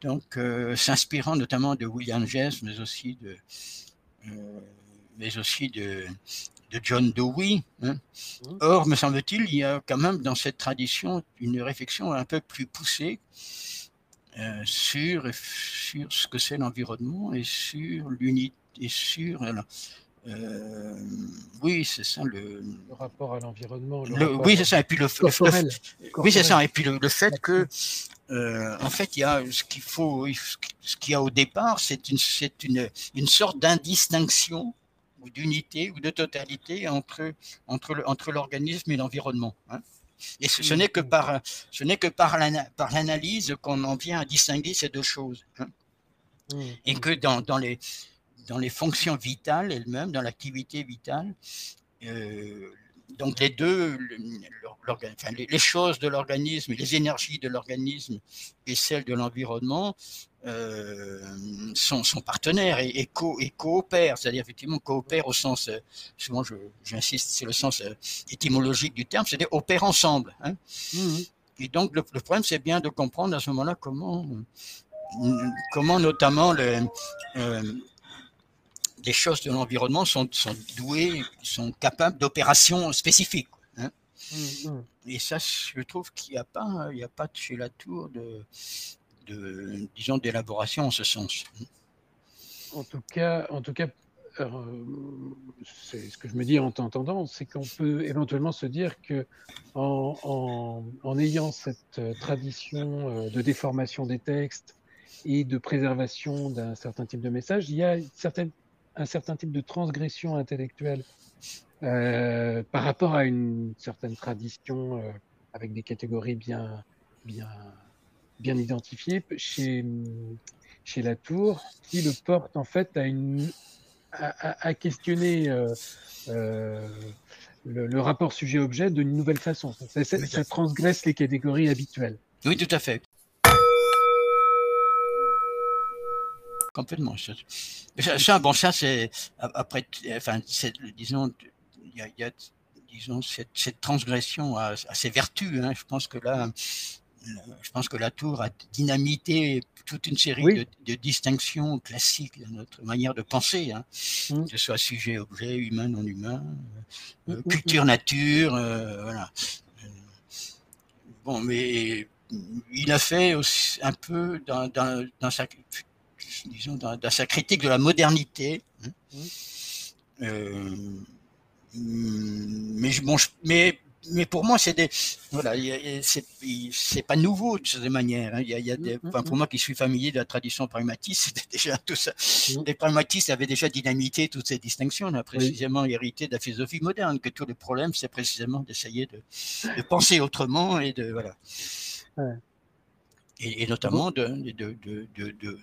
donc euh, s'inspirant notamment de William James, mais aussi de, euh, mais aussi de, de John Dewey. Hein. Mmh. Or, me semble-t-il, il y a quand même dans cette tradition une réflexion un peu plus poussée euh, sur, sur ce que c'est l'environnement et sur l'unité et sur euh, oui, c'est ça le, le, rapport à l'environnement. Oui, c'est ça. Et puis le, oui, c'est ça. Et puis le, fait que, euh, en fait, il y a ce qu'il faut, ce qu'il y a au départ, c'est une, c'est une, une sorte d'indistinction ou d'unité ou de totalité entre entre entre l'organisme et l'environnement. Hein. Et ce, n'est que par ce n'est que par l'analyse qu'on en vient à distinguer ces deux choses. Hein. Mmh, et mmh. que dans, dans les dans les fonctions vitales elles-mêmes, dans l'activité vitale. Euh, donc les deux, enfin, les, choses de l'organisme, les énergies de l'organisme et celles de l'environnement euh, sont, sont, partenaires et, et, coopèrent, c'est-à-dire effectivement coopèrent au sens, euh, souvent j'insiste, c'est le sens étymologique du terme, c'est-à-dire opèrent ensemble. Hein. Mmh et donc le, le problème, c'est bien de comprendre à ce moment-là comment, comment notamment le, les choses de l'environnement sont, sont, douées, sont capables d'opérations spécifiques. Hein. Mmh, mmh. Et ça, je trouve qu'il n'y a pas, il y a pas chez la tour de, de disons, d'élaboration en ce sens. En tout cas, en tout cas, euh, c'est ce que je me dis en t'entendant, c'est qu'on peut éventuellement se dire que en, en, en ayant cette tradition euh, de déformation des textes et de préservation d'un certain type de message, il y a une certaine un certain type de transgression intellectuelle euh, par rapport à une certaine tradition euh, avec des catégories bien, bien, bien identifiées chez, chez Latour, qui le porte en fait à, une, à, questionner euh, le, rapport sujet-objet d'une nouvelle façon. Ça, transgresse les catégories habituelles. Oui, tout à fait. Complètement. Ça, bon, ça, c'est après, enfin, disons, il y a, disons, cette, transgression a, ses vertus. Hein. Je pense que là, je pense que la tour a dynamité toute une série de, distinctions classiques de notre manière de penser, hein. mmh. que ce soit sujet, objet, humain, non humain, euh, mmh, mmh, culture, nature, euh, voilà. Euh, bon, mais il a fait aussi un peu dans, sa, disons, dans, sa critique de la modernité. Hein. mais, bon, mais mais pour moi, c'est des, voilà, c'est pas nouveau de cette manière. Hein. Il y a, des, mm, mm, pour mm. moi qui suis familier de la tradition pragmatiste, c'était déjà tout ça. Les pragmatistes avaient déjà dynamité toutes ces distinctions. On a précisément hérité de la philosophie moderne, que tous les problèmes, c'est précisément d'essayer de, de, penser autrement et de, voilà. Et, et, notamment de, de, de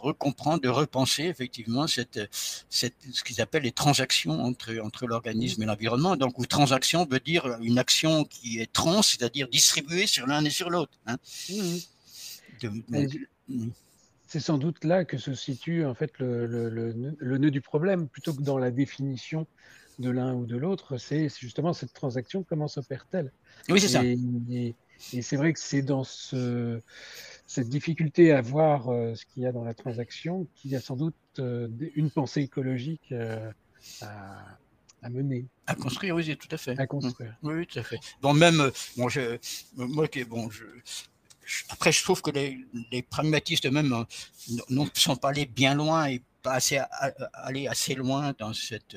recomprendre, de repenser effectivement cette, cette, ce qu'ils appellent les transactions entre, entre l'organisme et l'environnement. Donc, où transaction veut dire une action qui est trans, c'est-à-dire distribuée sur l'un et sur l'autre. Hein. C'est sans doute là que se situe en fait le, le, le, nœud du problème, plutôt que dans la définition de l'un ou de l'autre, c'est justement cette transaction, comment s'opère-t-elle? Oui, c'est ça. et c'est vrai que c'est dans ce, cette difficulté à voir euh, ce qu'il y a dans la transaction, qu'il y a sans doute euh, une pensée écologique euh, à, mener. À construire, oui, tout à fait. À construire. Oui, tout à fait. Bon, même, bon, je, moi, bon, je, après, je trouve que les, pragmatistes eux-mêmes ne sont pas allés bien loin et pas assez, aller assez loin dans cette,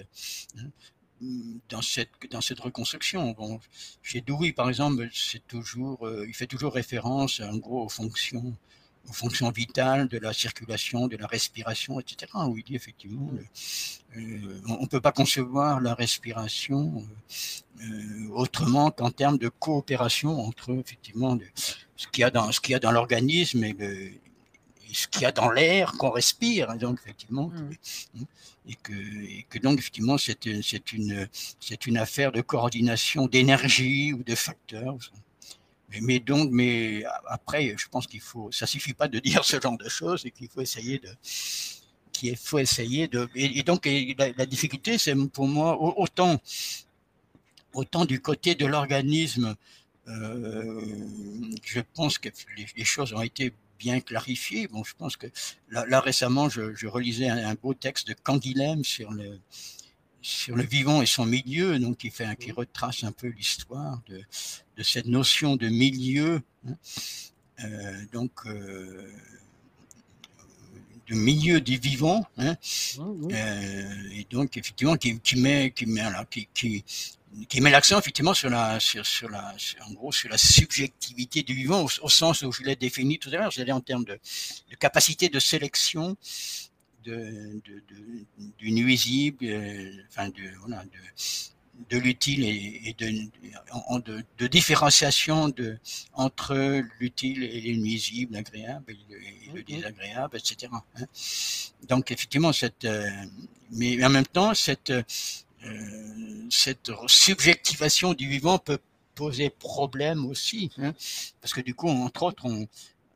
hein, dans cette, dans cette reconstruction. Bon, chez Dewey, par exemple, c'est toujours, euh, il fait toujours référence en gros aux fonctions, aux fonctions vitales de la circulation, de la respiration, etc. Où il dit effectivement, euh, on ne peut pas concevoir la respiration euh, autrement qu'en termes de coopération entre effectivement ce qu'il y a dans ce qu'il y a dans l'organisme et le, ce qu'il y a dans l'air qu'on respire, donc effectivement, mmh. Et, que, donc effectivement c'est une, affaire de coordination d'énergie ou de facteurs. Mais, mais, donc, mais après, je pense qu'il faut, ça suffit pas de dire ce genre de choses et qu'il faut essayer de, qu'il faut essayer de, et, donc la, difficulté, c'est pour moi autant, autant du côté de l'organisme. Euh, je pense que les choses ont été bien clarifié. Bon, je pense que là, récemment, je, relisais un, beau texte de Canguilhem sur le, sur le vivant et son milieu, donc qui, fait, qui retrace un peu l'histoire de, de, cette notion de milieu. Hein. Euh, donc, euh, de milieu des vivants, hein. euh, et donc effectivement qui, qui met, qui met, qui, qui, qui met l'accent effectivement sur la, sur, sur la, en gros, sur la subjectivité du vivant au, sens où je l'ai défini tout à l'heure, c'est-à-dire en termes de, de, capacité de sélection de, de, du nuisible, euh, enfin de, voilà, de, l'utile et, de, de, différenciation de, entre l'utile et le nuisible, l'agréable et le, désagréable, etc. Hein. Donc effectivement, cette, euh, mais en même temps, cette cette subjectivation du vivant peut poser problème aussi, hein, parce que du coup, entre autres, on,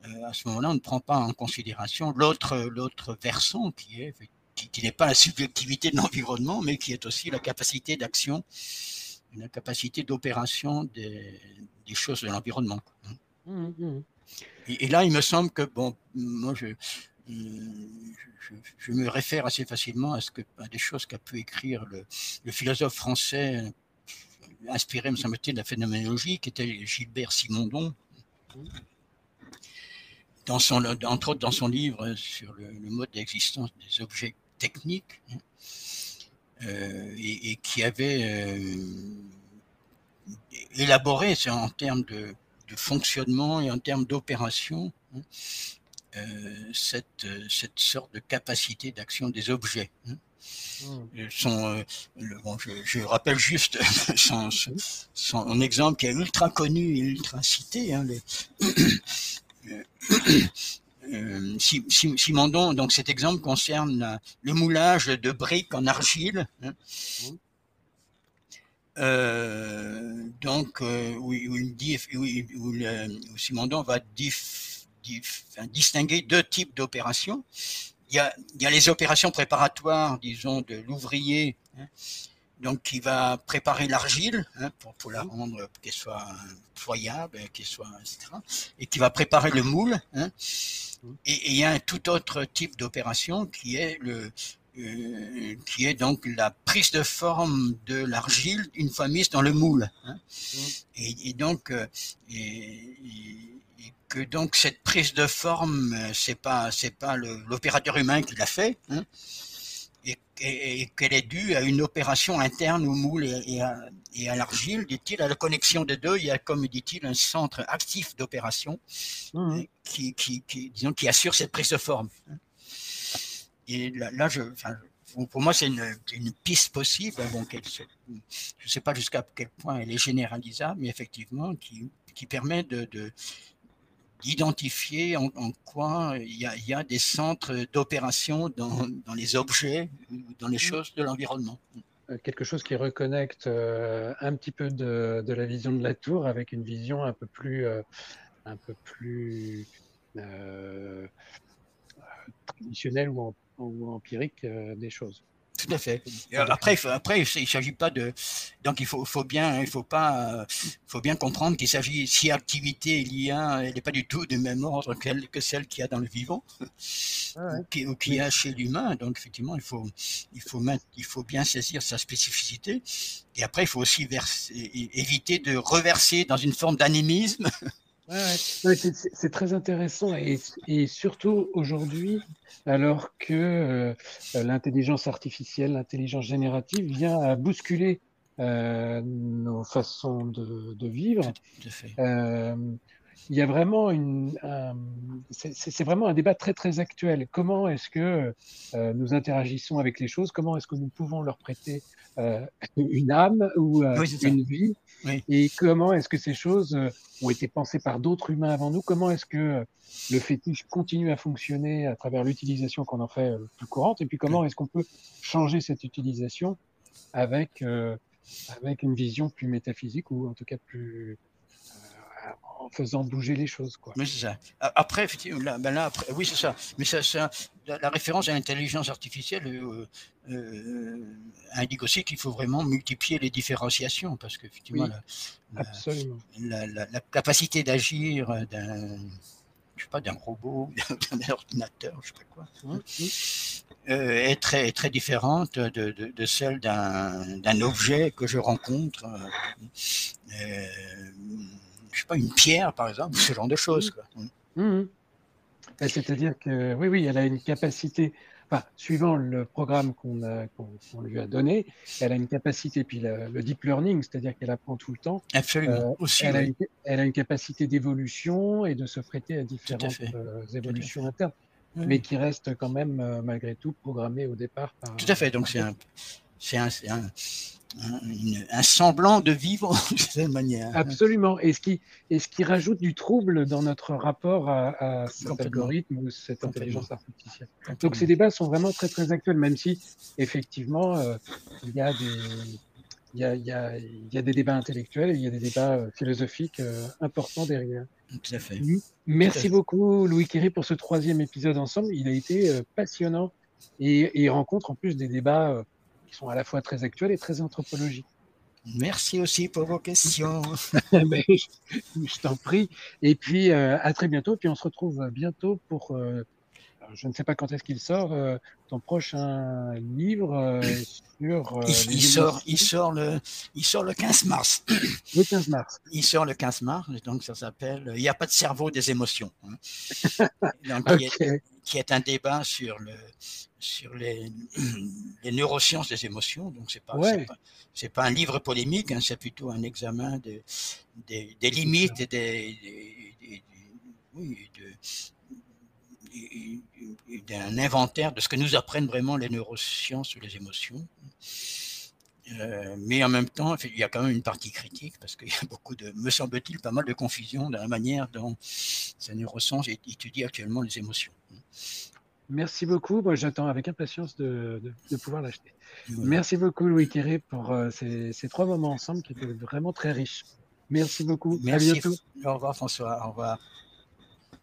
euh, à ce moment-là, on ne prend pas en considération l'autre l'autre versant qui est qui, n'est pas la subjectivité de l'environnement, mais qui est aussi la capacité d'action, la capacité d'opération des, des, choses de l'environnement. Mmh, mmh. Et, et, là, il me semble que bon, moi, je, je, me réfère assez facilement à, ce que, des choses qu'a pu écrire le, philosophe français inspiré, me semble-t-il, de la phénoménologie, qui était Gilbert Simondon. Dans son, entre autres dans son livre sur le, mode d'existence des objets techniques, hein, euh, et, qui avait euh, élaboré en termes de, de, fonctionnement et en termes d'opération hein, cette, euh, cette sorte de capacité d'action des objets. Hein. Hmm. Son, euh, bon, je, je, rappelle juste son, son, exemple qui est ultra connu et ultra cité. Hein, euh, Simondon, donc cet exemple concerne le moulage de briques en argile. Hein. donc, où, il dit, où, Simondon va distinguer deux types d'opérations. Il y, a, il y a les opérations préparatoires, disons, de l'ouvrier, hein, donc qui va préparer l'argile hein, pour, pour, la rendre qu'elle soit ployable, qu'elle soit etc. Et qui va préparer le moule. Hein. Et, il y a un tout autre type d'opération qui est le euh, qui est donc la prise de forme de l'argile une fois mise dans le moule. Hein. Et, et, donc euh, et, que donc cette prise de forme c'est pas c'est pas l'opérateur humain qui l'a fait. Hein et, qu'elle est due à une opération interne au moule et, à, l'argile, dit-il, à la connexion des deux, il y a, comme dit-il, un centre actif d'opération mmh. qui, qui, disons, qui assure cette prise de forme. Et là, je, pour moi, c'est une, piste possible. Bon, je ne sais pas jusqu'à quel point elle est généralisable, mais effectivement, qui, qui permet de, d'identifier en, quoi il y, a, des centres d'opération dans, les objets dans les mmh. choses de l'environnement. Euh, quelque chose qui reconnecte euh, un petit peu de, la vision de la tour avec une vision un peu plus, euh, un peu plus traditionnelle ou, ou empirique des choses. Tout à fait. Après, après, il s'agit pas de. Donc, il faut, faut bien, il faut pas, faut bien comprendre qu'il s'agit si activité il y a, elle n'est pas du tout du même ordre que celle qu'il y a dans le vivant ah ou qu'il y a chez l'humain. Donc, effectivement, il faut, il faut, il faut bien saisir sa spécificité. Et après, il faut aussi éviter de reverser dans une forme d'animisme c'est très intéressant et, surtout aujourd'hui, alors que euh, l'intelligence artificielle, l'intelligence générative vient à bousculer euh, nos façons de, vivre. Euh, il y a vraiment une, c'est vraiment un débat très très actuel. Comment est-ce que nous interagissons avec les choses? Comment est-ce que nous pouvons leur prêter une âme ou une vie? Et comment est-ce que ces choses ont été pensées par d'autres humains avant nous? Comment est-ce que le fétiche continue à fonctionner à travers l'utilisation qu'on en fait euh, plus courante? Et puis comment est-ce qu'on peut changer cette utilisation avec, euh, avec une vision plus métaphysique ou en tout cas plus, en faisant bouger les choses. Quoi. Mais c'est ça. Après, effectivement, là, ben là après, oui, c'est ça. Mais ça, ça, la, référence à l'intelligence artificielle euh, euh, indique aussi qu'il faut vraiment multiplier les différenciations parce que, effectivement, la, la, capacité d'agir d'un je sais pas, d'un robot, d'un ordinateur, je sais pas quoi, hein, euh, est très, très différente de, de, de celle d'un objet que je rencontre. Euh, je sais pas, une pierre, par exemple, ce genre de choses. Mmh. Mmh. Ben, c'est-à-dire que, oui, oui, elle a une capacité, enfin, suivant le programme qu'on lui a donné, elle a une capacité, puis le, deep learning, c'est-à-dire qu'elle apprend tout le temps. Absolument. Euh, Aussi, elle, a une, elle, a une, capacité d'évolution et de se prêter à différentes euh, évolutions internes. Mais qui reste quand même, euh, malgré tout, programmée au départ. Par, tout à fait. Donc, c'est un, un, un, un, semblant de vivre de cette manière. Absolument. Et ce, qui, et ce qui rajoute du trouble dans notre rapport à, cet algorithme ou cette intelligence artificielle. Donc ces débats sont vraiment très très actuels, même si effectivement euh, il y a des il y, a, il, y a, il y a, des débats intellectuels et il y a des débats euh, philosophiques euh, importants derrière. Tout à fait. Merci beaucoup, Louis Kéry, pour ce troisième épisode ensemble. Il a été passionnant et, et, il rencontre en plus des débats sont à la fois très actuels et très anthropologiques. Merci aussi pour vos questions. je, t'en prie. Et puis, euh, à très bientôt. Puis, on se retrouve bientôt pour, euh, je ne sais pas quand est-ce qu'il sort, euh, ton prochain livre sur. Il, sort, il, sort le, il sort le 15 mars. Le 15 mars. Il sort le 15 mars, donc ça s'appelle Il n'y a pas de cerveau des émotions. Hein. qui est un débat sur le sur les, les neurosciences des émotions. Donc c'est pas c'est pas, un livre polémique, hein, c'est plutôt un examen de, des, des limites et des, oui, d'un inventaire de ce que nous apprennent vraiment les neurosciences ou les émotions. Euh, mais en même temps, il y a quand même une partie critique parce qu'il y a beaucoup de, me semble-t-il, pas mal de confusion dans la manière dont ces neurosciences étudient actuellement les émotions. Merci beaucoup. Moi, j'attends avec impatience de, pouvoir l'acheter. Merci beaucoup, Louis Quéré, pour euh, ces, ces, trois moments ensemble qui étaient vraiment très riches. Merci beaucoup. Merci. À bientôt. Au revoir, François. Au revoir.